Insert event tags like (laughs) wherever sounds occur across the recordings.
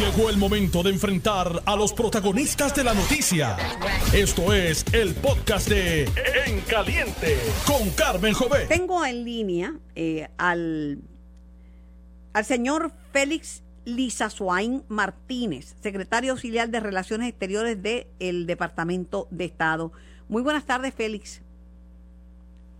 Llegó el momento de enfrentar a los protagonistas de la noticia. Esto es el podcast de En Caliente con Carmen Jové. Tengo en línea eh, al, al señor Félix Lizazuain Martínez, secretario auxiliar de Relaciones Exteriores del Departamento de Estado. Muy buenas tardes, Félix.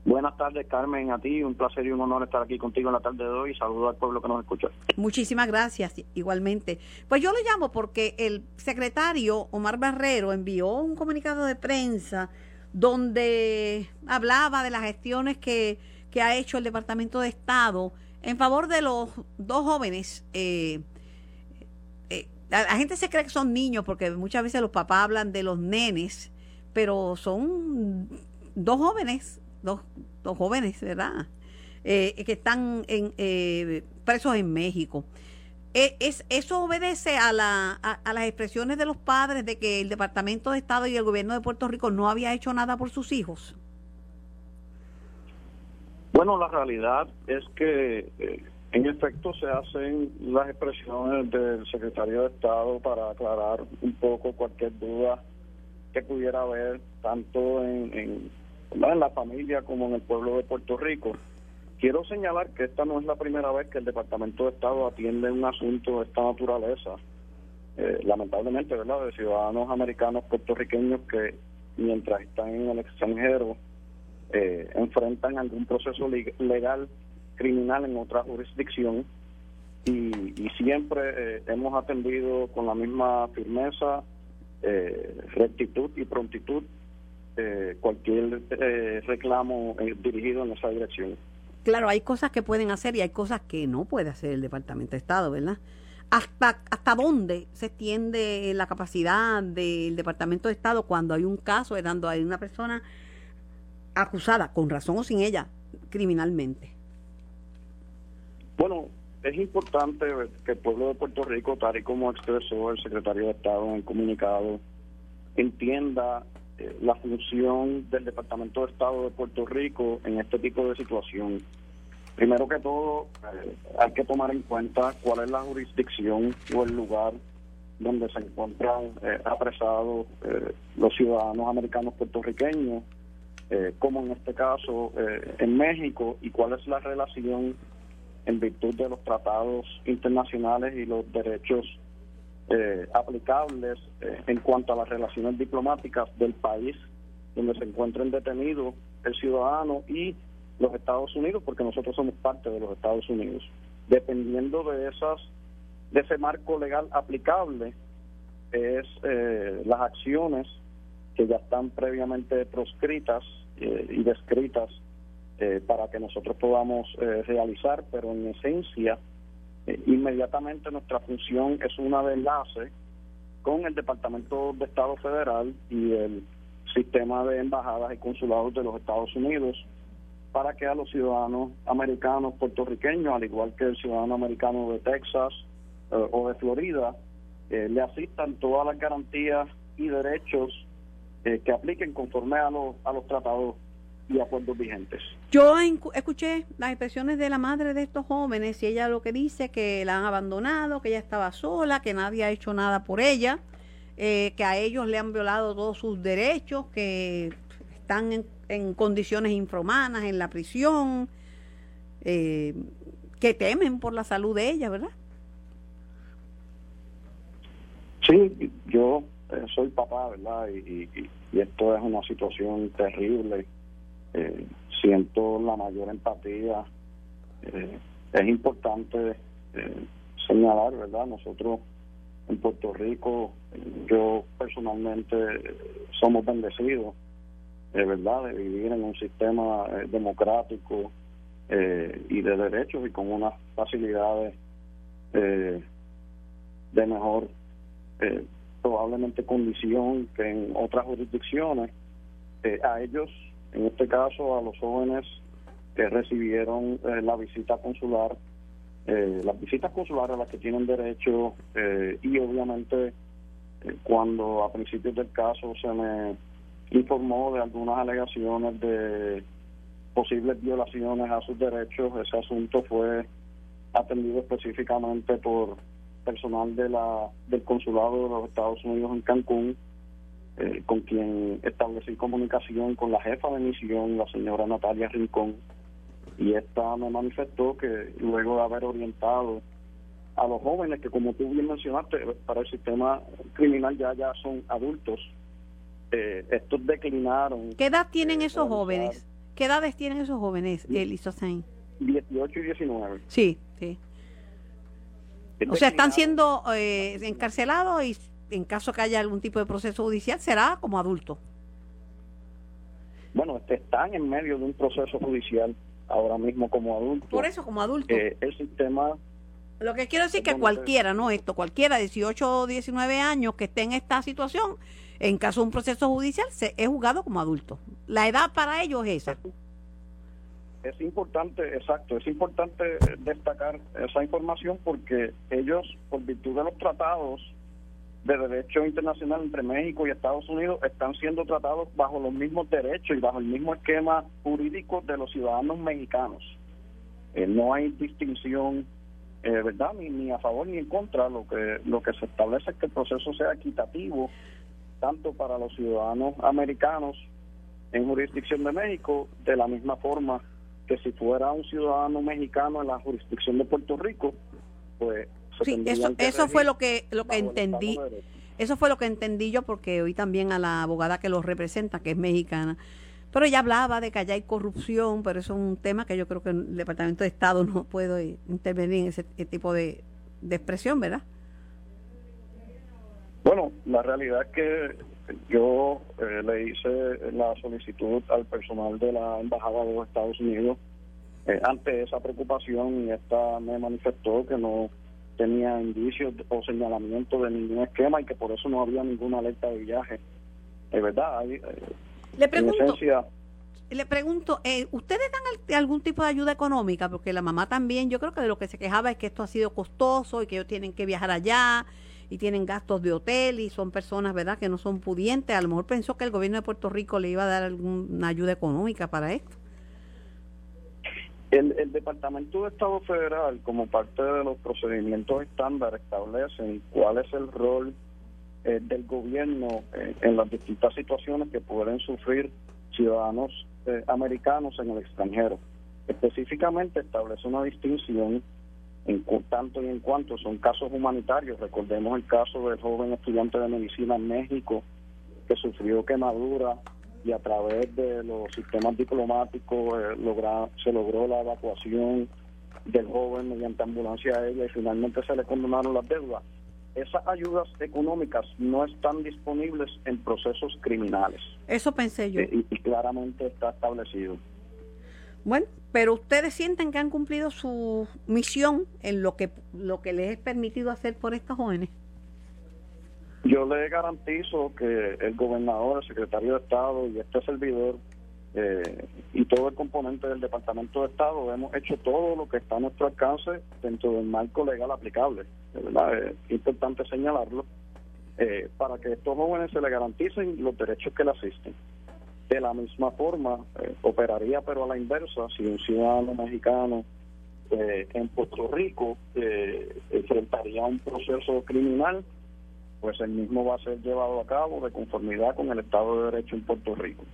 Buenas tardes, Carmen, a ti. Un placer y un honor estar aquí contigo en la tarde de hoy. Saludo al pueblo que nos escucha. Muchísimas gracias, igualmente. Pues yo lo llamo porque el secretario Omar Barrero envió un comunicado de prensa donde hablaba de las gestiones que, que ha hecho el Departamento de Estado en favor de los dos jóvenes. Eh, eh, la, la gente se cree que son niños porque muchas veces los papás hablan de los nenes, pero son dos jóvenes dos, dos jóvenes, ¿verdad? Eh, que están en, eh, presos en México. Eh, es, ¿Eso obedece a, la, a, las expresiones de los padres de que el Departamento de Estado y el gobierno de Puerto Rico no había hecho nada por sus hijos? Bueno, la realidad es que en efecto se hacen las expresiones del secretario de Estado para aclarar un poco cualquier duda que pudiera haber tanto en la familia como en el pueblo de Puerto Rico. Quiero señalar que esta no es la primera vez que el Departamento de Estado atiende un asunto de esta naturaleza, eh, lamentablemente, ¿verdad?, de ciudadanos americanos puertorriqueños que mientras están en el extranjero eh, enfrentan algún proceso legal criminal en otra jurisdicción y, siempre eh, hemos atendido con la misma firmeza, rectitud y prontitud eh, cualquier eh, reclamo eh, dirigido en esa dirección. Claro, hay cosas que pueden hacer y hay cosas que no puede hacer el Departamento de Estado, ¿verdad? ¿Hasta, hasta dónde se extiende la capacidad del Departamento de Estado cuando hay un caso, dando hay una persona acusada, con razón o sin ella, criminalmente? Bueno, es importante que el pueblo de Puerto Rico, tal y como expresó el secretario de Estado en el comunicado, entienda la función del Departamento de Estado de Puerto Rico en este tipo de situación. Primero que todo, eh, hay que tomar en cuenta cuál es la jurisdicción o el lugar donde se encuentran eh, apresados los ciudadanos americanos puertorriqueños, como en este caso en México, y cuál es la relación en virtud de los tratados internacionales y los derechos eh, aplicables eh, en cuanto a las relaciones diplomáticas del país donde se encuentren detenidos el ciudadano y los Estados Unidos, porque nosotros somos parte de los Estados Unidos. Dependiendo de esas de ese marco legal aplicable es eh, las acciones que ya están previamente proscritas y descritas para que nosotros podamos realizar, pero en esencia eh, inmediatamente nuestra función es una de enlace con el Departamento de Estado Federal y el sistema de embajadas y consulados de los Estados Unidos para que a los ciudadanos americanos puertorriqueños, al igual que el ciudadano americano de Texas eh, o de Florida, eh, le asistan todas las garantías y derechos que apliquen conforme a los, a los tratados y acuerdos vigentes. Yo escuché las expresiones de la madre de estos jóvenes y ella lo que dice que la han abandonado, que ella estaba sola, que nadie ha hecho nada por ella, eh, que a ellos le han violado todos sus derechos, que están en, condiciones infrahumanas en la prisión, eh, que temen por la salud de ella, ¿verdad? Sí, yo eh, soy papá, ¿verdad? y esto es una situación terrible eh, siento la mayor empatía. Eh, es importante eh, señalar, ¿verdad? Nosotros en Puerto Rico, yo personalmente somos bendecidos, de verdad, de vivir en un sistema democrático y de derechos y con unas facilidades de mejor probablemente condición que en otras jurisdicciones. a ellos en este caso a los jóvenes que recibieron eh, la visita consular, eh, las visitas consulares a las que tienen derecho eh, y obviamente cuando a principios del caso se me informó de algunas alegaciones de posibles violaciones a sus derechos, ese asunto fue atendido específicamente por personal de la del consulado de los Estados Unidos en Cancún, eh, con quien establecí comunicación con la jefa de misión, la señora Natalia Rincón, y esta me manifestó que luego de haber orientado a los jóvenes que como tú bien mencionaste para el sistema criminal ya ya son adultos eh, estos declinaron ¿qué edad tienen esos jóvenes? ¿qué edades tienen esos jóvenes, Elisa 18 y 19 sí, sí. O sea, están siendo eh, encarcelados y en caso que haya algún tipo de proceso judicial será como adultos bueno, están en medio de un proceso judicial ahora mismo como adultos. Por eso, como adultos. Eh, el sistema... Lo que quiero decir es que cualquiera, no esto, cualquiera de 18 o 19 años que esté en esta situación, en caso de un proceso judicial, se es juzgado como adulto. La edad para ellos es esa. Es importante, exacto, es importante destacar esa información porque ellos, por virtud de los tratados de derecho internacional entre México y Estados Unidos están siendo tratados bajo los mismos derechos y bajo el mismo esquema jurídico de los ciudadanos mexicanos. Eh, no hay distinción, eh, ¿verdad? Ni, ni a favor ni en contra. Lo que, lo que se establece es que el proceso sea equitativo tanto para los ciudadanos americanos en jurisdicción de México, de la misma forma que si fuera un ciudadano mexicano en la jurisdicción de Puerto Rico, pues Sí, eso, eso fue lo que, lo que entendí. Eso fue lo que entendí yo porque oí también a la abogada que los representa, que es mexicana. Pero ella hablaba de que allá hay corrupción, pero eso es un tema que yo creo que el Departamento de Estado (laughs) no puede intervenir en ese tipo de, expresión, ¿verdad? Bueno, la realidad es que yo eh, le hice la solicitud al personal de la Embajada de los Estados Unidos eh, ante esa preocupación y esta me manifestó que no tenía indicios o señalamiento de ningún esquema y que por eso no había ninguna alerta de viaje. Es verdad. Eh, le pregunto, le pregunto eh, ¿ustedes dan algún tipo de ayuda económica? Porque la mamá también, yo creo que de lo que se quejaba es que esto ha sido costoso y que ellos tienen que viajar allá y tienen gastos de hotel y son personas, ¿verdad?, que no son pudientes. A lo mejor pensó que el gobierno de Puerto Rico le iba a dar alguna ayuda económica para esto. El, Departamento de Estado Federal, como parte de los procedimientos estándar, establece cuál es el rol eh, del gobierno eh, en las distintas situaciones que pueden sufrir ciudadanos eh, americanos en el extranjero. Específicamente establece una distinción en tanto y en cuanto son casos humanitarios. Recordemos el caso del joven estudiante de medicina en México que sufrió quemadura y a través de los sistemas diplomáticos eh, se logró la evacuación del joven mediante ambulancia aérea y finalmente se le condenaron las deudas. Esas ayudas económicas no están disponibles en procesos criminales. Eso pensé yo. Eh, y, claramente está establecido. Bueno, pero ustedes sienten que han cumplido su misión en lo que lo que les es permitido hacer por estos jóvenes. Yo le garantizo que el gobernador, el secretario de Estado y este servidor eh, y todo el componente del Departamento de Estado hemos hecho todo lo que está a nuestro alcance dentro del marco legal aplicable. verdad, es importante señalarlo eh, para que a estos jóvenes se les garanticen los derechos que le asisten. De la misma forma, eh, operaría pero a la inversa si un ciudadano mexicano en Puerto Rico enfrentaría un proceso criminal pues el mismo va a ser llevado a cabo de conformidad con el Estado de Derecho en Puerto Rico.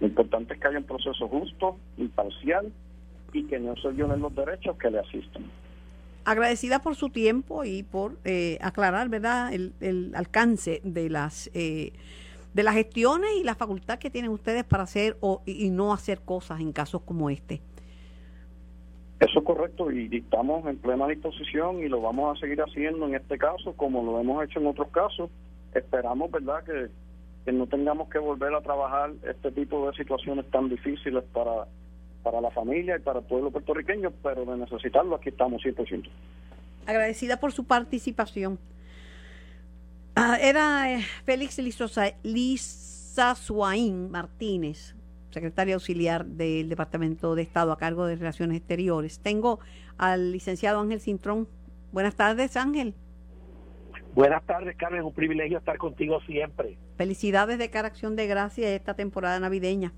Lo importante es que haya un proceso justo, imparcial y que no se violen los derechos que le asisten. Agradecida por su tiempo y por eh, aclarar, ¿verdad?, el, alcance de las eh, de las gestiones y la facultad que tienen ustedes para hacer o, y no hacer cosas en casos como este. Eso es correcto y estamos en plena disposición y lo vamos a seguir haciendo en este caso como lo hemos hecho en otros casos. Esperamos, ¿verdad?, que, no tengamos que volver a trabajar este tipo de situaciones tan difíciles para, para la familia y para el pueblo puertorriqueño, pero de necesitarlo aquí estamos 100%. Agradecida por su participación. Ah, era eh, Félix Lisa Suaín Martínez, secretaria auxiliar del Departamento de Estado a cargo de Relaciones Exteriores. Tengo al licenciado Ángel Cintrón. Buenas tardes, Ángel. Buenas tardes, Carmen. Es un privilegio estar contigo siempre. Felicidades de cara acción de gracia esta temporada navideña.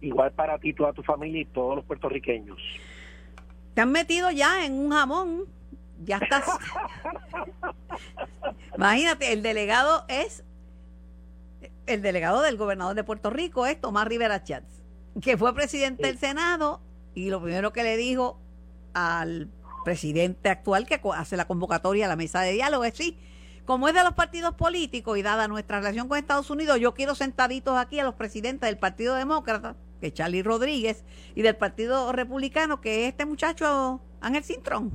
Igual para ti, toda tu familia y todos los puertorriqueños. Te han metido ya en un jamón Ya está. (laughs) Imagínate, el delegado es el delegado del gobernador de Puerto Rico es Tomás Rivera Chats, que fue presidente del Senado y lo primero que le dijo al presidente actual que hace la convocatoria a la mesa de diálogo es sí, como es de los partidos políticos y dada nuestra relación con Estados Unidos, yo quiero sentaditos aquí a los presidentes del Partido Demócrata, que es Charlie Rodríguez, y del Partido Republicano, que es este muchacho Ángel Cintrón.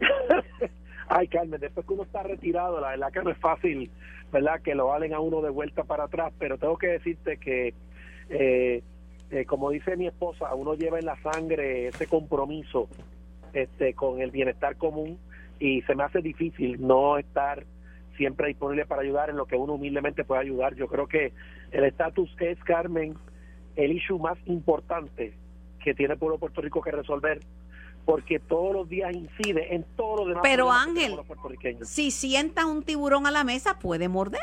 (laughs) Ay, Carmen, después que uno está retirado, la verdad que no es fácil, ¿verdad? Que lo valen a uno de vuelta para atrás, pero tengo que decirte que, eh, eh, como dice mi esposa, uno lleva en la sangre ese compromiso este, con el bienestar común y se me hace difícil no estar siempre disponible para ayudar en lo que uno humildemente puede ayudar. Yo creo que el estatus es, Carmen, el issue más importante que tiene el pueblo de Puerto Rico que resolver porque todos los días incide en todos los demás. Pero Ángel, si sienta un tiburón a la mesa, puede morder.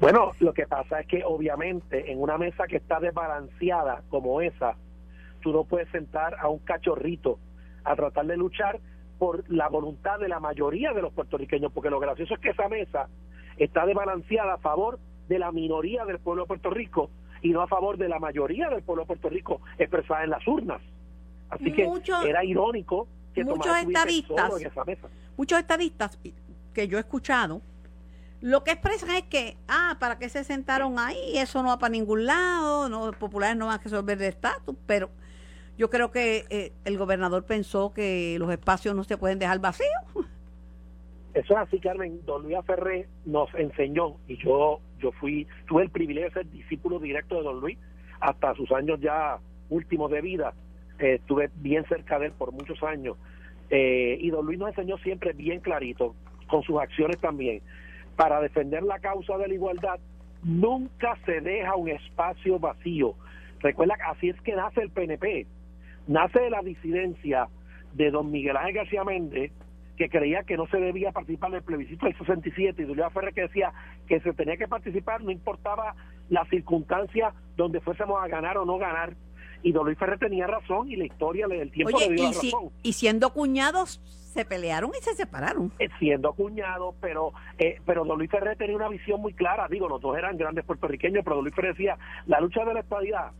Bueno, lo que pasa es que obviamente en una mesa que está desbalanceada como esa, tú no puedes sentar a un cachorrito a tratar de luchar por la voluntad de la mayoría de los puertorriqueños, porque lo gracioso es que esa mesa está desbalanceada a favor de la minoría del pueblo de Puerto Rico y no a favor de la mayoría del pueblo de Puerto Rico expresada en las urnas. Así que era irónico que muchos estadistas, muchos estadistas que yo he escuchado, lo que expresan es que, ah, ¿para qué se sentaron ahí? Eso no va para ningún lado, no, los populares no van a resolver el estatus, pero yo creo que eh, el gobernador pensó que los espacios no se pueden dejar vacíos. Eso es así, Carmen. Don Luis Ferré nos enseñó, y yo, yo fui, tuve el privilegio de ser discípulo directo de Don Luis hasta sus años ya últimos de vida estuve bien cerca de él por muchos años. Eh, y don Luis nos enseñó siempre bien clarito, con sus acciones también, para defender la causa de la igualdad, nunca se deja un espacio vacío. Recuerda, así es que nace el PNP, nace de la disidencia de don Miguel Ángel García Méndez, que creía que no se debía participar en el plebiscito del 67, y Julio Ferrer que decía que se tenía que participar, no importaba la circunstancia donde fuésemos a ganar o no ganar, y Don Luis Ferrer tenía razón y la historia del tiempo le dio y razón. y siendo cuñados se pelearon y se separaron. Eh, siendo cuñados, pero eh, pero Don Luis Ferrer tenía una visión muy clara. Digo, los dos eran grandes puertorriqueños, pero Don Luis Ferrer decía, la lucha de la estabilidad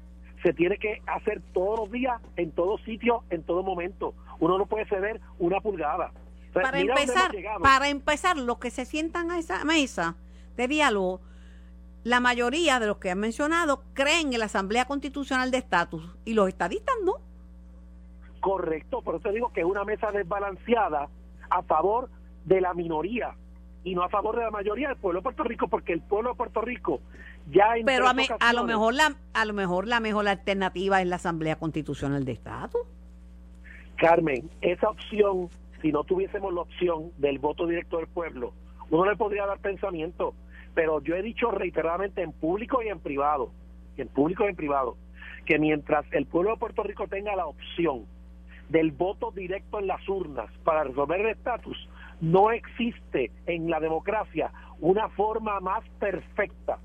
se tiene que hacer todos los días, en todo sitio, en todo momento. Uno no puede ceder una pulgada. para empezar, para empezar, los que se sientan a esa mesa de diálogo la mayoría de los que han mencionado creen en la Asamblea Constitucional de Estatus y los estadistas no. Correcto, por eso digo que es una mesa desbalanceada a favor de la minoría y no a favor de la mayoría del pueblo de Puerto Rico, porque el pueblo de Puerto Rico ya en Pero a, a, lo mejor la a lo mejor la mejor alternativa es la Asamblea Constitucional de Estatus. Carmen, esa opción, si no tuviésemos la opción del voto directo del pueblo, uno le podría dar pensamiento pero yo he dicho reiteradamente en público y en privado, en público y en privado, que mientras el pueblo de Puerto Rico tenga la opción del voto directo en las urnas para resolver el estatus, no existe en la democracia una forma más perfecta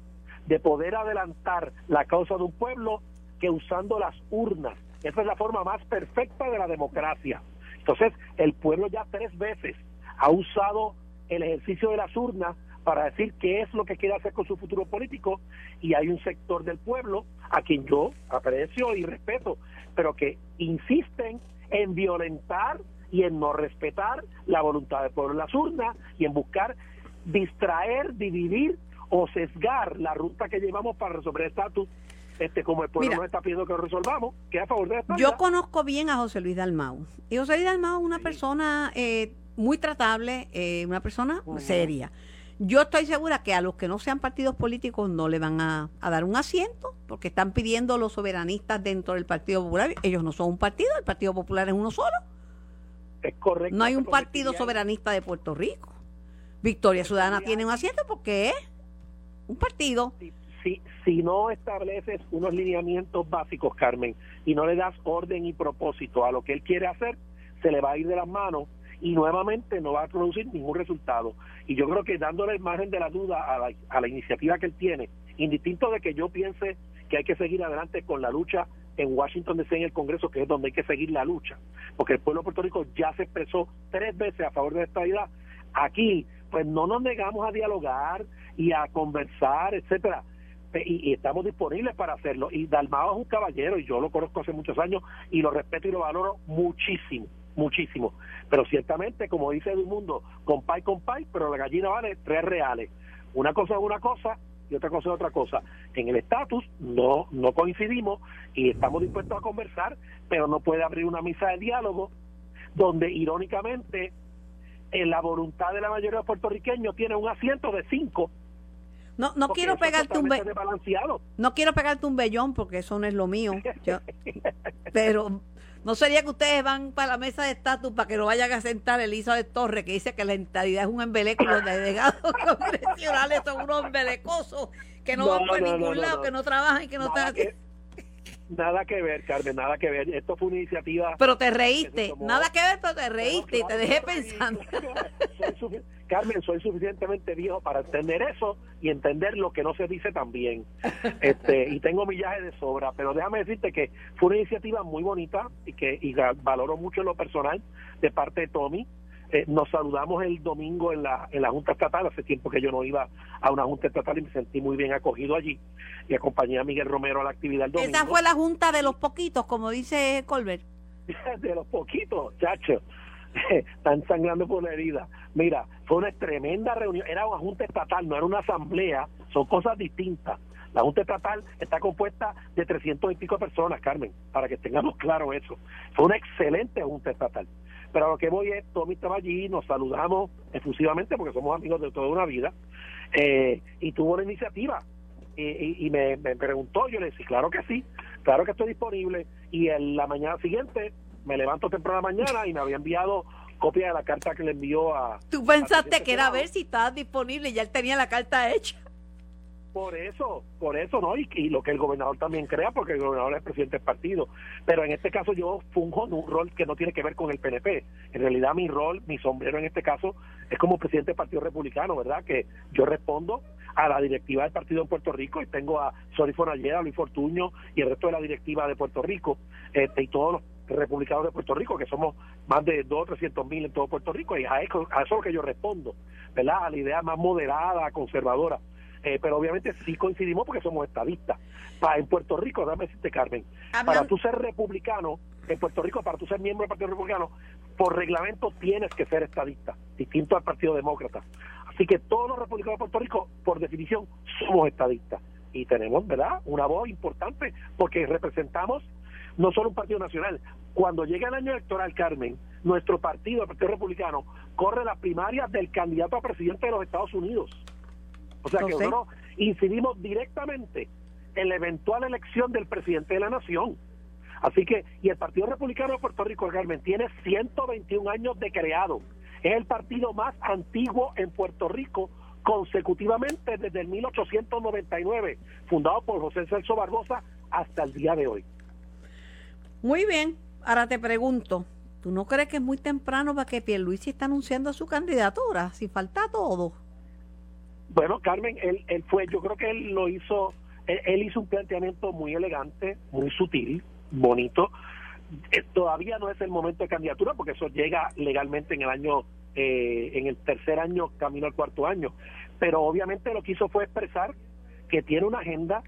de poder adelantar la causa de un pueblo que usando las urnas. Esa es la forma más perfecta de la democracia. Entonces, el pueblo ya tres veces ha usado el ejercicio de las urnas para decir qué es lo que quiere hacer con su futuro político y hay un sector del pueblo a quien yo aprecio y respeto, pero que insisten en violentar y en no respetar la voluntad del pueblo en las urnas y en buscar distraer, dividir o sesgar la ruta que llevamos para resolver el estatus este, como el pueblo nos está pidiendo que lo resolvamos, que a favor de Yo conozco bien a José Luis Dalmau. Y José Luis Dalmau es una persona eh, muy tratable, eh, una persona seria. Yo estoy segura que a los que no sean partidos políticos no le van a, dar un asiento, porque están pidiendo los soberanistas dentro del Partido Popular. Ellos no son un partido, el Partido Popular es uno solo. Es correcto. No hay un partido soberanista de Puerto Rico. Victoria Ciudadana tiene un asiento porque es un partido. Si, si no estableces unos lineamientos básicos, Carmen, y no le das orden y propósito a lo que él quiere hacer, se le va a ir de las manos y nuevamente no va a producir ningún resultado. Y yo creo que dándole el margen de la duda a la, a la iniciativa que él tiene, indistinto de que yo piense que hay que seguir adelante con la lucha en Washington DC en el Congreso, que es donde hay que seguir la lucha, porque el pueblo de Puerto Rico ya se expresó tres veces a favor de esta idea. Aquí, pues no nos negamos a dialogar y a conversar, etcétera. Y, estamos disponibles para hacerlo. Y Dalmao es un caballero, y yo lo conozco hace muchos años, y lo respeto y lo valoro muchísimo, muchísimo. Pero ciertamente, como dice Edmundo, compay, compay, pero la gallina vale tres reales. Una cosa es una cosa y otra cosa es otra cosa. En el estatus no, no coincidimos y estamos dispuestos a conversar, pero no puede abrir una misa de diálogo donde irónicamente en la voluntad de la mayoría de los puertorriqueños tiene un asiento de cinco. No, no quiero pegarte un no quiero pegarte un vellón porque eso no es lo mío. (laughs) pero no sería que ustedes van para la mesa de estatus para que lo vayan a sentar Elizabeth Torres, que dice que la entidad es un embeleco y los delegados (laughs) congresionales son unos embelecosos que no, van por ningún lado, que no trabajan y que no están Nada que ver, Carmen, nada que ver. Esto fue una iniciativa. Pero te reíste, nada que ver, pero te reíste y te dejé pensando. (laughs) Carmen, soy suficientemente viejo para entender eso y entender lo que no se dice también. Este, (laughs) y tengo millaje de sobra, pero déjame decirte que fue una iniciativa muy bonita y que y valoro mucho en lo personal de parte de Tommy eh, nos saludamos el domingo en la, en la Junta Estatal, hace tiempo que yo no iba a una Junta Estatal y me sentí muy bien acogido allí y acompañé a Miguel Romero a la actividad el domingo. Esa fue la Junta de los poquitos, como dice Colbert. (laughs) de los poquitos, chacho. (laughs) Están sangrando por la herida. Mira, fue una tremenda reunión, era una Junta Estatal, no era una asamblea, son cosas distintas. La Junta Estatal está compuesta de 300 y pico personas, Carmen, para que tengamos claro eso. Fue una excelente Junta Estatal. Pero a lo que voy es, Tommy estaba allí, nos saludamos efusivamente porque somos amigos de toda una vida, eh, y tuvo la iniciativa. Y, me, preguntó, yo le dije, claro que sí, claro que estoy disponible. Y en la mañana siguiente me levanto temprano la mañana y me había enviado copia de la carta que le envió a... Tú pensaste que era a ver si estaba disponible y ya él tenía la carta hecha. Por eso, por eso, ¿no? Y, lo que el gobernador también crea, porque el gobernador es presidente del partido. Pero en este caso yo funjo un rol que no tiene que ver con el PNP. En realidad mi rol, mi sombrero en este caso, es como presidente del Partido Republicano, ¿verdad? Que yo respondo a la directiva del partido en Puerto Rico y tengo a Sori Fonalleda, Luis Fortuño y el resto de la directiva de Puerto Rico este, y todos los republicanos de Puerto Rico, que somos más de 2 o 300 mil en todo Puerto Rico, y a eso, a eso es lo que yo respondo, ¿verdad? A la idea más moderada, conservadora eh, pero obviamente sí coincidimos porque somos estadistas. Para, en Puerto Rico, dame decirte, Carmen, para tú ser republicano, en Puerto Rico, para tú ser miembro del Partido Republicano, por reglamento tienes que ser estadista, distinto al Partido Demócrata. Así que todos los republicanos de Puerto Rico, por definición, somos estadistas. Y tenemos, ¿verdad?, una voz importante porque representamos no solo un partido nacional. Cuando llega el año electoral, Carmen, nuestro partido, el Partido Republicano, corre las primarias del candidato a presidente de los Estados Unidos. O sea que nosotros incidimos directamente en la eventual elección del presidente de la nación. Así que, y el Partido Republicano de Puerto Rico, Carmen, tiene 121 años de creado. Es el partido más antiguo en Puerto Rico consecutivamente desde el 1899, fundado por José Celso Barbosa hasta el día de hoy. Muy bien, ahora te pregunto, ¿tú no crees que es muy temprano para que Pierluisi está anunciando su candidatura? Si falta todo. Bueno, Carmen, él, él fue, yo creo que él lo hizo, él, hizo un planteamiento muy elegante, muy sutil, bonito. Eh, todavía no es el momento de candidatura porque eso llega legalmente en el año, eh, en el tercer año, camino al cuarto año. Pero obviamente lo que hizo fue expresar que tiene una agenda,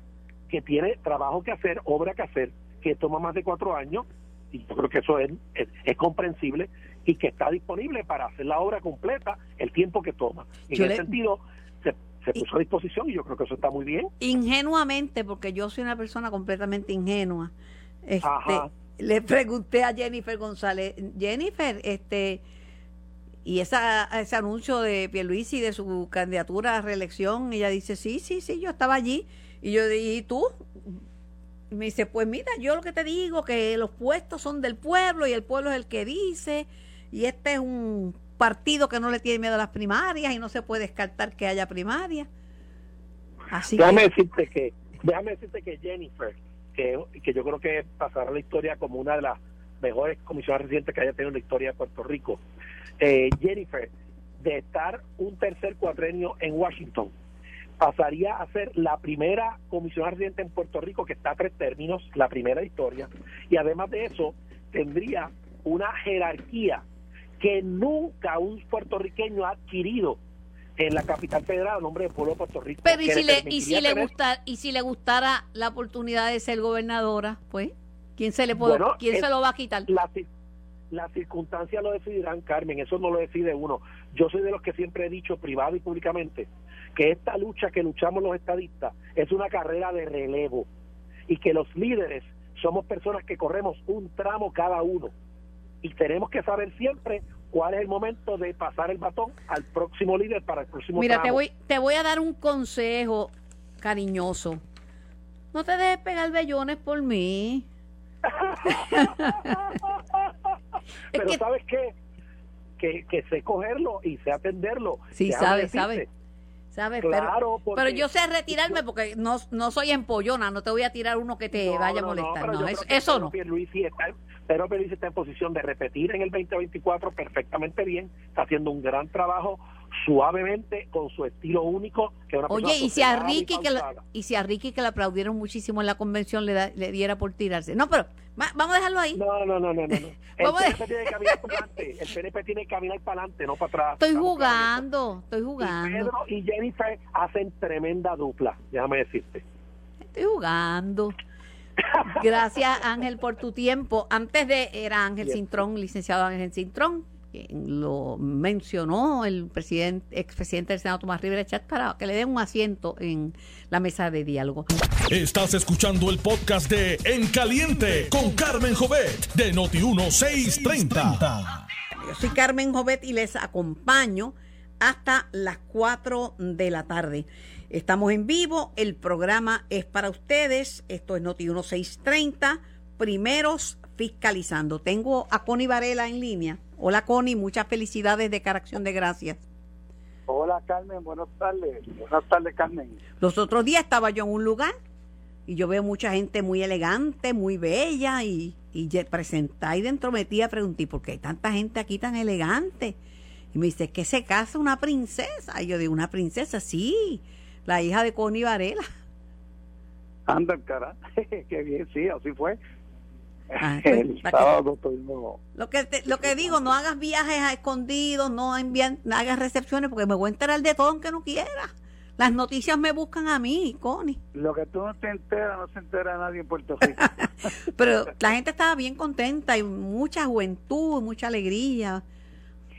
que tiene trabajo que hacer, obra que hacer, que toma más de cuatro años, y yo creo que eso es, es, comprensible, y que está disponible para hacer la obra completa el tiempo que toma. En ese sentido, se, puso a disposición y yo creo que eso está muy bien. Ingenuamente, porque yo soy una persona completamente ingenua, este, le pregunté a Jennifer González, Jennifer, este y esa, ese anuncio de Pierluisi de su candidatura a reelección, ella dice, sí, sí, sí, yo estaba allí. Y yo dije, ¿y tú? Y me dice, pues mira, yo lo que te digo, que los puestos son del pueblo y el pueblo es el que dice, y este es un partido que no le tiene miedo a las primarias y no se puede descartar que haya primarias. Así déjame decirte que déjame decirte que Jennifer, que, que yo creo que pasará la historia como una de las mejores comisiones residentes que haya tenido en la historia de Puerto Rico. Eh, Jennifer, de estar un tercer cuadrenio en Washington, pasaría a ser la primera comisionada residente en Puerto Rico que está a tres términos, la primera historia, y además de eso tendría una jerarquía que nunca un puertorriqueño ha adquirido en la capital federal a nombre del pueblo de Puerto Rico. Pero y si le, y si le gusta, y si le gustara la oportunidad de ser gobernadora, pues, ¿quién se le puede, quién se lo va a quitar? La, las circunstancias lo decidirán, Carmen, eso no lo decide uno. Yo soy de los que siempre he dicho privado y públicamente que esta lucha que luchamos los estadistas es una carrera de relevo y que los líderes somos personas que corremos un tramo cada uno y tenemos que saber siempre cuál es el momento de pasar el batón al próximo líder para el próximo Mira, te voy te voy a dar un consejo cariñoso. No te dejes pegar bellones por mí. (laughs) Pero ¿sabes qué? Que, que sé cogerlo y sé atenderlo. Sí, sabes, sabes. ¿Sabes? Claro, pero, yo sé retirarme porque no, no soy empollona, no te voy a tirar uno que te vaya a molestar. No, eso, no. Pero Luis está en posición de repetir en el 2024 perfectamente bien, está haciendo un gran trabajo suavemente con su estilo único que Oye, y si a Ricky que y si a Ricky que le aplaudieron muchísimo en la convención le, le diera por tirarse. No, pero vamos a dejarlo ahí. No, no, no, no, no. (laughs) El PNP tiene que caminar para adelante, el PNP tiene que caminar para adelante, no para atrás. Estoy jugando, estoy jugando. Y Pedro y Jennifer hacen tremenda dupla, déjame decirte. Estoy jugando. (laughs) Gracias Ángel por tu tiempo. Antes de era Ángel Cintrón, licenciado Ángel Cintrón, lo mencionó el presidente, expresidente del Senado Tomás Rivera Chat para que le den un asiento en la mesa de diálogo. Estás escuchando el podcast de En Caliente con Carmen Jovet de Noti 1630. Yo soy Carmen Jovet y les acompaño hasta las 4 de la tarde. Estamos en vivo, el programa es para ustedes, esto es Noti 1630, primeros fiscalizando. Tengo a Connie Varela en línea. Hola Connie, muchas felicidades de Cara Acción de Gracias. Hola Carmen, buenas tardes. Buenas tardes Carmen. Los otros días estaba yo en un lugar y yo veo mucha gente muy elegante, muy bella y, y presenté y dentro metí a preguntar, ¿por qué hay tanta gente aquí tan elegante? Y me dice, ¿qué se casa una princesa? Y yo digo, ¿una princesa? Sí, la hija de Connie Varela. Anda, cara, (laughs) qué bien, sí, así fue. Ah, (laughs) pues, el sábado Lo que, lo que digo, no hagas viajes a escondidos, no, envían, no hagas recepciones, porque me voy a enterar de todo aunque no quiera. Las noticias me buscan a mí, Connie. Lo que tú no te enteras, no se entera nadie en Puerto Rico. (laughs) Pero la gente estaba bien contenta y mucha juventud, mucha alegría.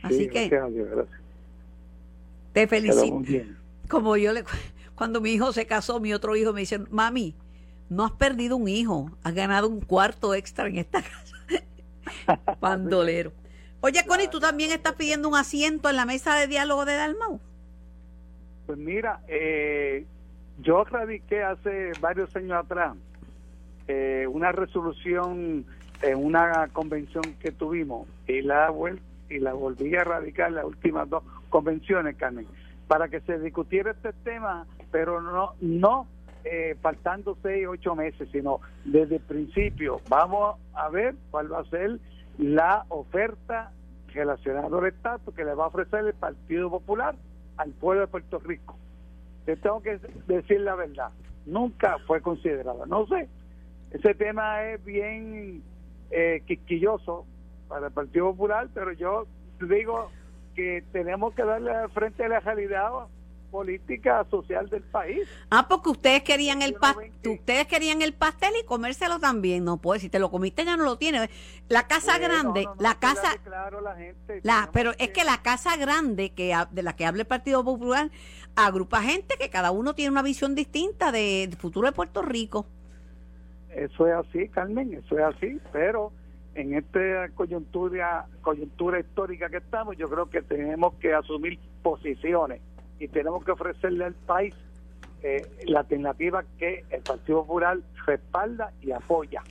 Así que te felicito. Como yo le cuando mi hijo se casó, mi otro hijo me dice, "Mami, no has perdido un hijo, has ganado un cuarto extra en esta casa. (laughs) Pandolero. Oye, Connie, ¿tú también estás pidiendo un asiento en la mesa de diálogo de Dalmau? Pues mira, eh, yo radiqué hace varios años atrás eh, una resolución en una convención que tuvimos y la, y la volví a radicar en las últimas dos convenciones, Carmen, para que se discutiera este tema, pero no, no eh, faltando seis, ocho meses, sino desde el principio. Vamos a ver cuál va a ser la oferta relacionada al estatus que le va a ofrecer el Partido Popular al pueblo de Puerto Rico. Te tengo que decir la verdad, nunca fue considerada. No sé, ese tema es bien eh, quisquilloso para el Partido Popular, pero yo digo que tenemos que darle frente a la realidad política social del país. Ah, porque ustedes querían el pastel, ustedes querían el pastel y comérselo también, no puede, si te lo comiste ya no lo tienes. La casa grande, la casa claro, la gente, la, pero es que la casa grande que de la que habla el Partido Popular agrupa gente que cada uno tiene una visión distinta del futuro de Puerto Rico. Eso es así, Carmen, eso es así, pero en esta coyuntura coyuntura histórica que estamos, yo creo que tenemos que asumir posiciones y tenemos que ofrecerle al país eh, la alternativa que el Partido Popular respalda y apoya.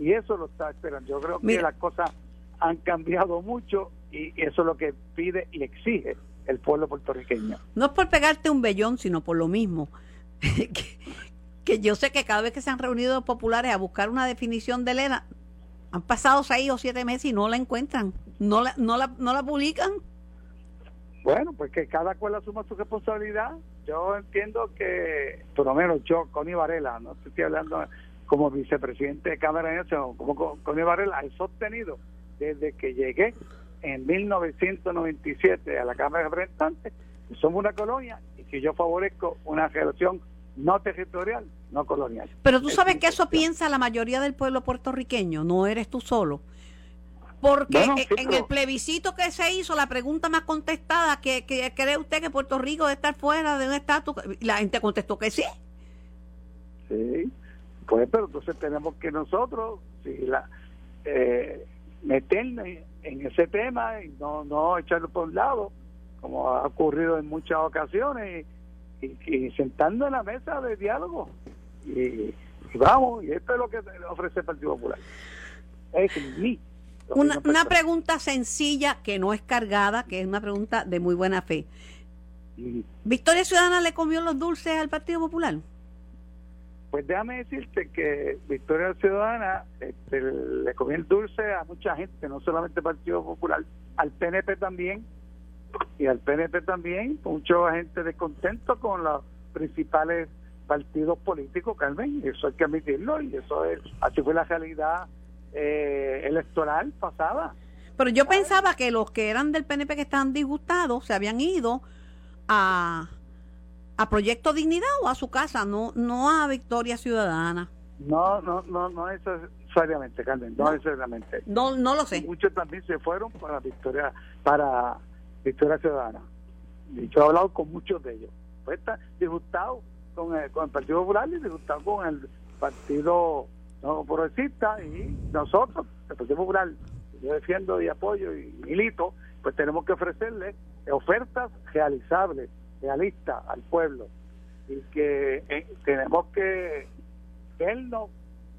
Y eso lo está esperando. Yo creo que las cosas han cambiado mucho y eso es lo que pide y exige el pueblo puertorriqueño. No es por pegarte un vellón, sino por lo mismo. (laughs) que, yo sé que cada vez que se han reunido los populares a buscar una definición de Elena, han pasado seis o siete meses y no la encuentran, no la, no la, no la publican. Bueno, pues que cada cual asuma su responsabilidad. Yo entiendo que, por lo menos yo, Connie Varela, no estoy hablando como vicepresidente de Cámara de sino como Connie Varela, he sostenido desde que llegué en 1997 a la Cámara de Representantes que somos una colonia y que yo favorezco una relación no territorial, no colonial. Pero tú sabes que eso piensa la mayoría del pueblo puertorriqueño, no eres tú solo. Porque en el plebiscito que se hizo, la pregunta más contestada, que, cree usted que Puerto Rico debe estar fuera de un estatus? La gente contestó que sí. Sí, pues, pero entonces tenemos que nosotros, si la, eh, meternos en ese tema y no, no echarlo por un lado, como ha ocurrido en muchas ocasiones, y, y, sentando en la mesa de diálogo. Y, vamos, y esto es lo que ofrece el Partido Popular. Es mi una, una pregunta sencilla que no es cargada, que es una pregunta de muy buena fe. ¿Victoria Ciudadana le comió los dulces al Partido Popular? Pues déjame decirte que Victoria Ciudadana este, le comió el dulce a mucha gente, no solamente al Partido Popular, al PNP también, y al PNP también, mucha gente descontento con los principales partidos políticos, Carmen, eso hay que admitirlo, y eso es, así fue la realidad eh, electoral pasada. Pero yo pensaba que los que eran del PNP que estaban disgustados se habían ido a, a Proyecto Dignidad o a su casa, no no a Victoria Ciudadana. No, no, no, no necesariamente, Carmen, no, necesariamente. No, no lo sé. Muchos también se fueron para Victoria, para Victoria Ciudadana. Y yo he hablado con muchos de ellos. Pues está disgustado con el, con el Partido Popular y disgustado con el Partido no progresistas y nosotros, el Partido Popular, yo defiendo y apoyo y milito, pues tenemos que ofrecerle ofertas realizables, realistas al pueblo. Y que eh, tenemos que vernos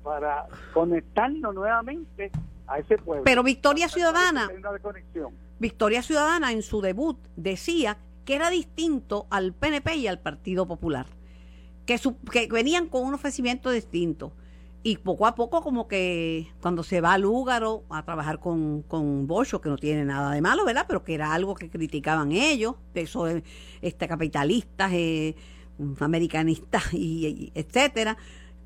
para conectarnos nuevamente a ese pueblo. Pero Victoria Ciudadana, Victoria Ciudadana en su debut decía que era distinto al PNP y al Partido Popular, que, que venían con un ofrecimiento distinto y poco a poco como que cuando se va al Lúgaro a trabajar con, con Bocho, que no tiene nada de malo, ¿verdad? Pero que era algo que criticaban ellos, eso de este, capitalistas, eh, americanistas, y, etcétera.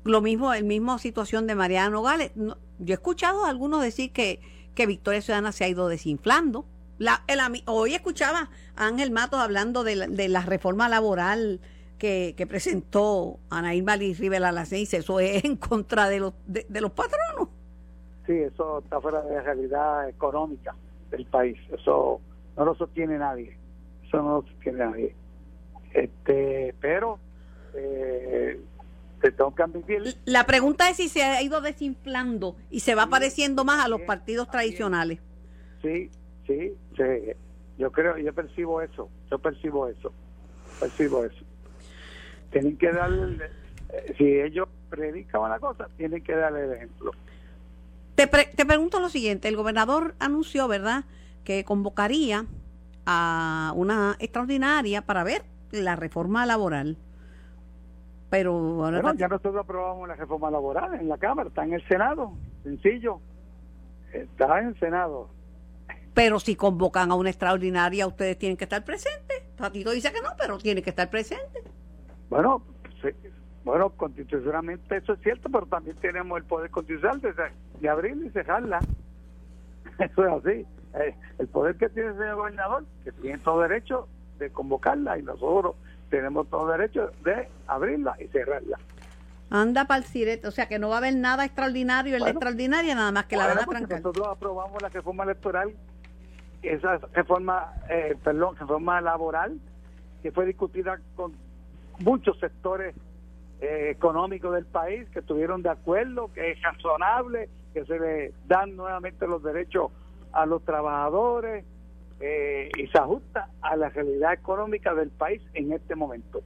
Lo mismo, el mismo situación de Mariano Gales. yo he escuchado a algunos decir que, que Victoria Ciudadana se ha ido desinflando. La, el, hoy escuchaba a Ángel Matos hablando de la, de la reforma laboral que, que presentó Ana Irma Rivera Lacens, eso es en contra de los, de, los patronos. Sí, eso está fuera de la realidad económica del país. Eso no lo sostiene nadie. Eso no lo sostiene nadie. Este, pero eh, admitir. La pregunta es si se ha ido desinflando y se va pareciendo más a los partidos tradicionales. Sí, sí, sí. Yo creo, yo percibo eso. Yo percibo eso. Percibo eso tienen que darle, eh, si ellos predican la cosa, tienen que darle el ejemplo. Te, te pregunto lo siguiente, el gobernador anunció, ¿verdad?, que convocaría a una extraordinaria para ver la reforma laboral. Pero bueno, ya nosotros aprobamos la reforma laboral en la Cámara, está en el Senado, sencillo, está en el Senado. Pero si convocan a una extraordinaria, ustedes tienen que estar presentes. Tatito dice que no, pero tiene que estar presente. Bueno, bueno, constitucionalmente eso es cierto, pero también tenemos el poder constitucional de, de abrir y cerrarla. (laughs) Eso es así. Eh, el poder que tiene el señor gobernador, que tiene todo derecho de convocarla y nosotros tenemos todo derecho de abrirla y cerrarla. Anda para el o sea que no va a haber nada extraordinario en la extraordinaria, nada más que la van a trancar. Nosotros aprobamos la reforma electoral, esa reforma, eh, perdón, reforma laboral, que fue discutida con muchos sectores eh, económicos del país que estuvieron de acuerdo, que es razonable, que se le dan nuevamente los derechos a los trabajadores eh, y se ajusta a la realidad económica del país en este momento.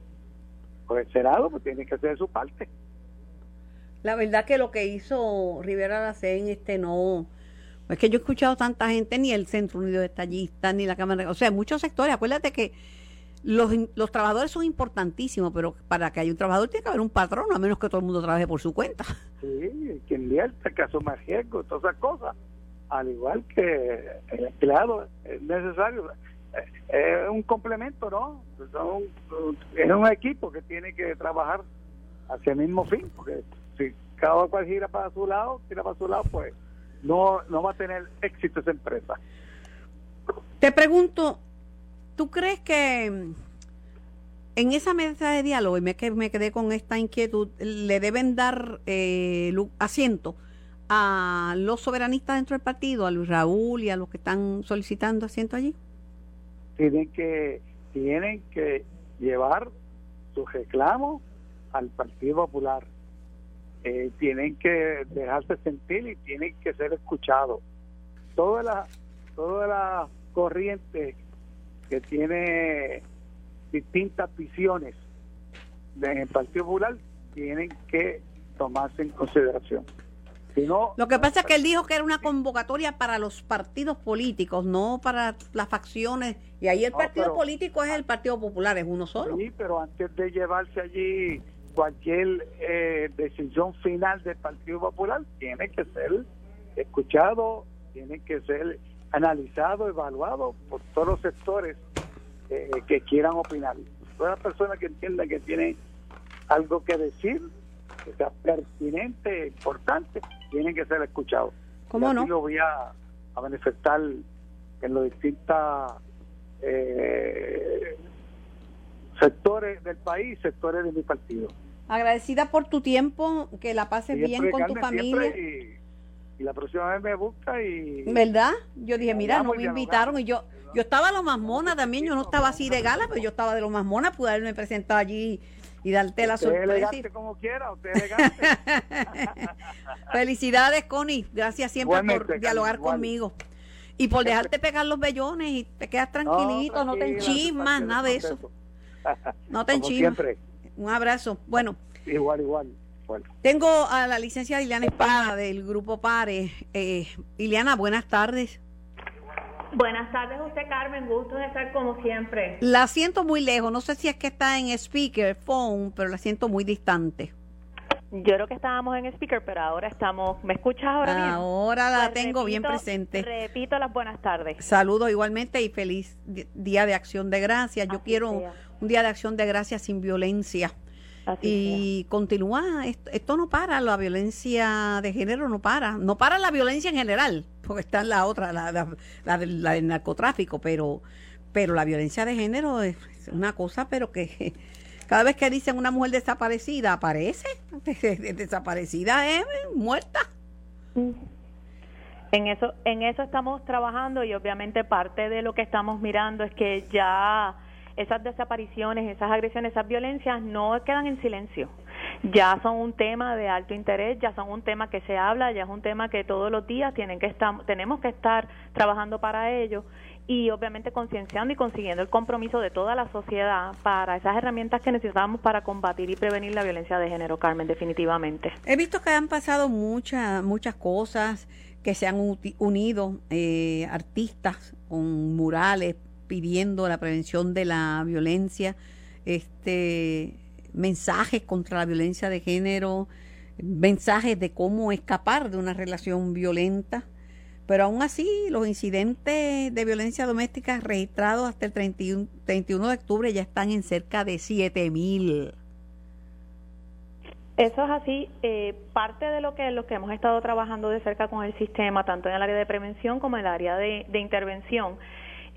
Pues el Senado pues, tiene que hacer su parte. La verdad que lo que hizo Rivera Lacén, este no, es que yo he escuchado tanta gente, ni el Centro Unido de Estallistas, ni la Cámara, o sea, muchos sectores, acuérdate que los, los trabajadores son importantísimos, pero para que haya un trabajador tiene que haber un patrón, a menos que todo el mundo trabaje por su cuenta. (laughs) Sí, que invierte, que asuma riesgo, todas esas cosas. Al igual que el empleado es necesario. es un complemento, ¿no? es un equipo que tiene que trabajar hacia el mismo fin, porque si cada cual gira para su lado, gira para su lado, pues no, no va a tener éxito esa empresa. Te pregunto, ¿tú crees que en esa mesa de diálogo, y me, me quedé con esta inquietud, le deben dar eh, asiento a los soberanistas dentro del partido, a Luis Raúl y a los que están solicitando asiento allí? Tienen que, tienen que llevar sus reclamos al Partido Popular. Eh, tienen que dejarse sentir y tienen que ser escuchados. Toda la, toda la corriente que tiene distintas visiones en el Partido Popular tienen que tomarse en consideración. Lo que pasa es que él dijo que era una convocatoria para los partidos políticos, no para las facciones. Y ahí el partido político es el Partido Popular, es uno solo. Sí, pero antes de llevarse allí cualquier eh, decisión final del Partido Popular, tiene que ser escuchado, tiene que ser analizado, evaluado por todos los sectores eh, que quieran opinar. Todas las personas que entiendan que tienen algo que decir, que sea pertinente, importante, tienen que ser escuchados. ¿Cómo no? lo voy a, manifestar en los distintos eh, sectores del país, sectores de mi partido. Agradecida por tu tiempo, que la pases bien con tu familia. Y, la próxima vez me busca y... ¿Verdad? Yo dije, mira, no me invitaron y yo yo estaba lo más mona también, yo no estaba así de gala, pero yo estaba de lo más mona, pude haberme presentado allí y darte la sorpresa. elegante como quiera, usted elegante. (laughs) Felicidades, Connie. Gracias siempre por dialogar conmigo. Y por dejarte pegar los vellones y te quedas tranquilito, no, te enchismas, nada de eso. No te enchismas. Un abrazo. Bueno. Igual, igual. Tengo a la licenciada Ileana Espada del Grupo Pare. Eh, Ileana, buenas tardes. Buenas tardes, usted Carmen, gusto de estar como siempre. La siento muy lejos, no sé si es que está en speaker, phone, pero la siento muy distante. Yo creo que estábamos en speaker, pero ahora estamos. ¿Me escuchas ahora bien? Ahora la pues tengo bien presente. Repito las buenas tardes. Saludos igualmente y feliz Día de Acción de Gracias. Yo quiero un Día de Acción de Gracias sin violencia y continúa, esto, no para, la violencia de género no para, no para la violencia en general, porque está la otra, la, la, del narcotráfico, pero, pero la violencia de género es una cosa, pero que (laughs) cada vez que dicen una mujer desaparecida, aparece, (laughs) desaparecida es muerta. En eso, en eso estamos trabajando y obviamente parte de lo que estamos mirando es que ya esas desapariciones, esas agresiones, esas violencias no quedan en silencio. Ya son un tema de alto interés, ya son un tema que se habla, ya es un tema que todos los días tienen que estar, tenemos que estar trabajando para ello y obviamente concienciando y consiguiendo el compromiso de toda la sociedad para esas herramientas que necesitamos para combatir y prevenir la violencia de género, Carmen, definitivamente. He visto que han pasado muchas muchas cosas, que se han unido eh, artistas con murales, pidiendo la prevención de la violencia, este mensajes contra la violencia de género, mensajes de cómo escapar de una relación violenta. Pero aún así, los incidentes de violencia doméstica registrados hasta el 31, 31 de octubre ya están en cerca de 7 mil. Eso es así. Eh, parte de lo que, lo que hemos estado trabajando de cerca con el sistema, tanto en el área de prevención como en el área de, de intervención,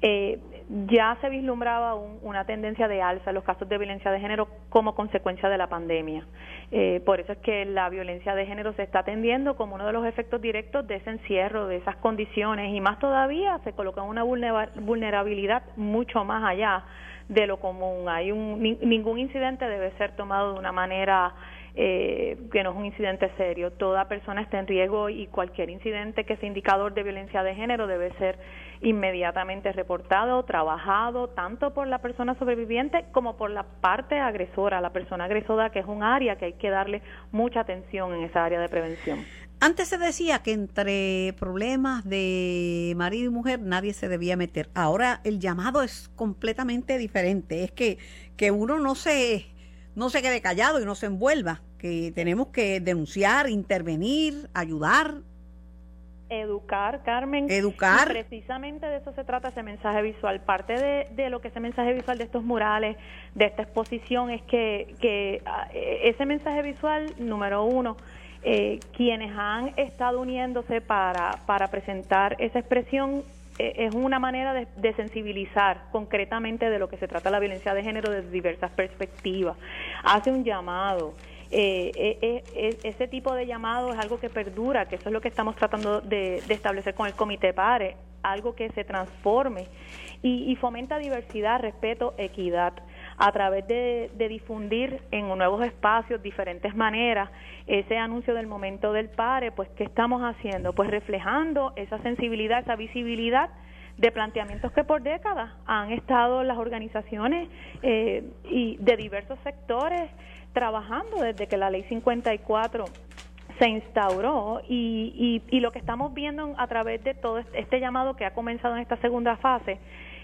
eh, ya se vislumbraba una tendencia de alza en los casos de violencia de género como consecuencia de la pandemia. Eh, por eso es que la violencia de género se está atendiendo como uno de los efectos directos de ese encierro, de esas condiciones, y más todavía se coloca una vulnerabilidad mucho más allá de lo común. Hay un, ningún incidente debe ser tomado de una manera eh, que no es un incidente serio. Toda persona está en riesgo y cualquier incidente que sea indicador de violencia de género debe ser inmediatamente reportado, trabajado, tanto por la persona sobreviviente como por la parte agresora, la persona agresora, que es un área que hay que darle mucha atención en esa área de prevención. Antes se decía que entre problemas de marido y mujer nadie se debía meter. Ahora el llamado es completamente diferente. Es que, que uno no se, no se quede callado y no se envuelva que tenemos que denunciar, intervenir, ayudar. Educar, Carmen. Educar. precisamente de eso se trata ese mensaje visual. Parte de, de, lo que ese mensaje visual de estos murales, de esta exposición, es que, que ah, ese mensaje visual, número uno, eh, quienes han estado uniéndose para, para presentar esa expresión eh, es una manera de, sensibilizar concretamente de lo que se trata la violencia de género desde diversas perspectivas. Hace un llamado. Eh, eh, ese tipo de llamado es algo que perdura, que eso es lo que estamos tratando de, establecer con el Comité PARE, algo que se transforme y, y fomenta diversidad, respeto, equidad a través de, difundir en nuevos espacios, diferentes maneras, ese anuncio del momento del PARE, pues ¿qué estamos haciendo? Pues reflejando esa sensibilidad, esa visibilidad de planteamientos que por décadas han estado las organizaciones eh, y de diversos sectores trabajando desde que la ley 54 se instauró y, y, y, lo que estamos viendo a través de todo este llamado que ha comenzado en esta segunda fase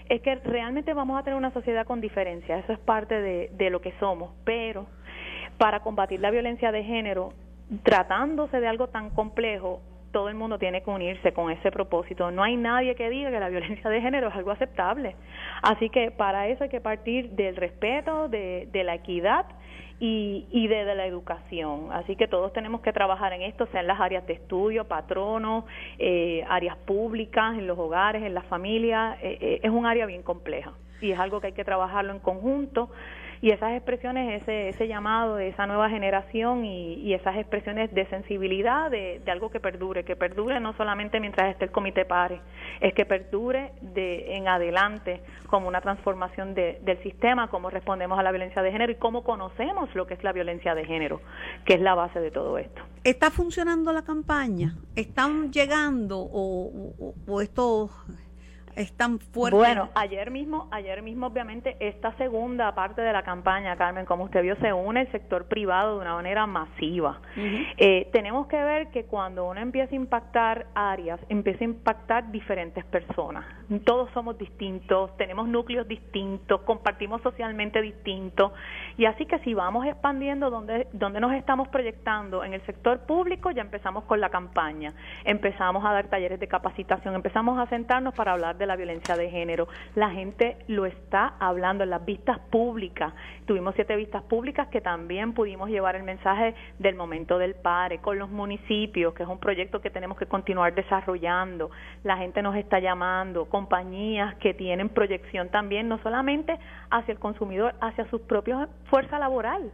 es que realmente vamos a tener una sociedad con diferencia, eso es parte de, lo que somos, pero para combatir la violencia de género, tratándose de algo tan complejo, todo el mundo tiene que unirse con ese propósito. No hay nadie que diga que la violencia de género es algo aceptable. Así que para eso hay que partir del respeto, de la equidad y, y de, la educación. Así que todos tenemos que trabajar en esto, sea en las áreas de estudio, patronos, eh, áreas públicas, en los hogares, en las familias. Eh, eh, es un área bien compleja y es algo que hay que trabajarlo en conjunto y esas expresiones, ese, ese llamado de esa nueva generación y, esas expresiones de sensibilidad de, algo que perdure, que perdure no solamente mientras esté el comité PARE, es que perdure de en adelante como una transformación del sistema, cómo respondemos a la violencia de género y cómo conocemos lo que es la violencia de género, que es la base de todo esto. ¿Está funcionando la campaña? ¿Están llegando o, o, o esto es tan fuerte. Bueno, ayer mismo, ayer mismo obviamente esta segunda parte de la campaña, Carmen, como usted vio, se une el sector privado de una manera masiva. Eh, tenemos que ver que cuando uno empieza a impactar áreas, empieza a impactar diferentes personas. Todos somos distintos, tenemos núcleos distintos, compartimos socialmente distintos y así que si vamos expandiendo donde, donde nos estamos proyectando en el sector público, ya empezamos con la campaña, empezamos a dar talleres de capacitación, empezamos a sentarnos para hablar de la violencia de género. La gente lo está hablando en las vistas públicas. Tuvimos siete vistas públicas que también pudimos llevar el mensaje del momento del padre con los municipios, que es un proyecto que tenemos que continuar desarrollando. La gente nos está llamando, compañías que tienen proyección también, no solamente hacia el consumidor, hacia sus propios fuerza laboral.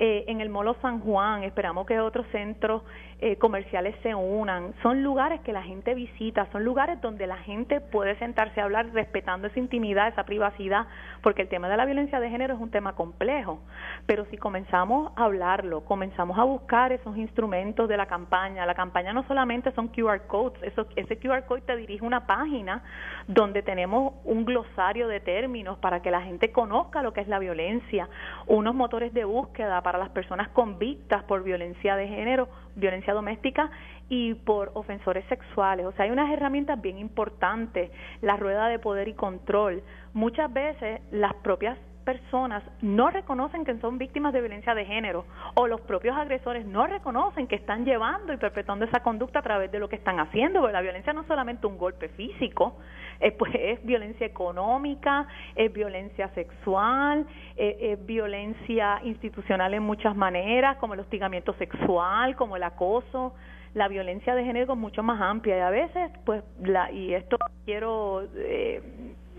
Eh, en el Molo San Juan, esperamos que otros centros eh, comerciales se unan. Son lugares que la gente visita, son lugares donde la gente puede sentarse a hablar respetando esa intimidad, esa privacidad, porque el tema de la violencia de género es un tema complejo. Pero si comenzamos a hablarlo, comenzamos a buscar esos instrumentos de la campaña, la campaña no solamente son QR codes, eso, ese QR code te dirige una página donde tenemos un glosario de términos para que la gente conozca lo que es la violencia, unos motores de búsqueda para las personas convictas por violencia de género, violencia doméstica y por ofensores sexuales. O sea, hay unas herramientas bien importantes, la rueda de poder y control. Muchas veces las propias personas no reconocen que son víctimas de violencia de género o los propios agresores no reconocen que están llevando y perpetuando esa conducta a través de lo que están haciendo, porque la violencia no es solamente un golpe físico, eh, pues (laughs) es violencia económica, es violencia sexual, eh, es violencia institucional en muchas maneras, como el hostigamiento sexual, como el acoso, la violencia de género es mucho más amplia y a veces, pues, la, y esto quiero, eh,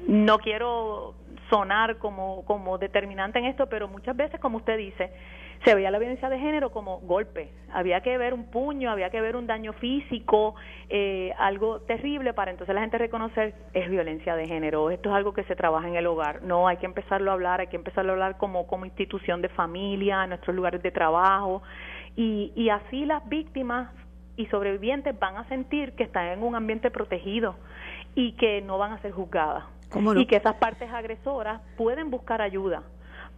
no quiero sonar como, como determinante en esto, pero muchas veces, como usted dice, se veía la violencia de género como golpe. Había que ver un puño, había que ver un daño físico, eh, algo terrible para entonces la gente reconocer es violencia de género. Esto es algo que se trabaja en el hogar. No, hay que empezarlo a hablar, hay que empezarlo a hablar como, como institución de familia, en nuestros lugares de trabajo. Y, y así las víctimas y sobrevivientes van a sentir que están en un ambiente protegido y que no van a ser juzgadas y que esas partes agresoras pueden buscar ayuda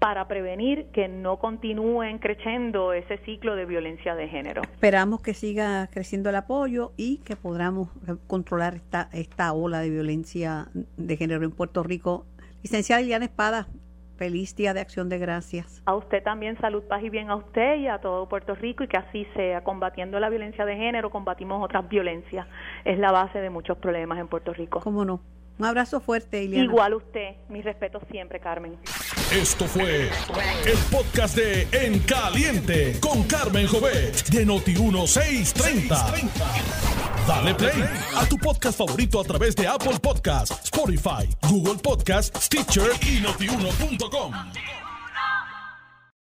para prevenir que no continúen creciendo ese ciclo de violencia de género. Esperamos que siga creciendo el apoyo y que podamos controlar esta, esta ola de violencia de género en Puerto Rico. Licenciada Liliana Espada, Feliz Día de Acción de Gracias. A usted también salud, paz y bien a usted y a todo Puerto Rico y que así sea. Combatiendo la violencia de género, combatimos otras violencias. Es la base de muchos problemas en Puerto Rico. ¿Cómo no? Un abrazo fuerte, Iliana. Igual usted. Mi respeto siempre, Carmen. Esto fue el podcast de En Caliente con Carmen Jovet de Noti1630. Dale play a tu podcast favorito a través de Apple Podcasts, Spotify, Google Podcasts, Stitcher y notiuno.com.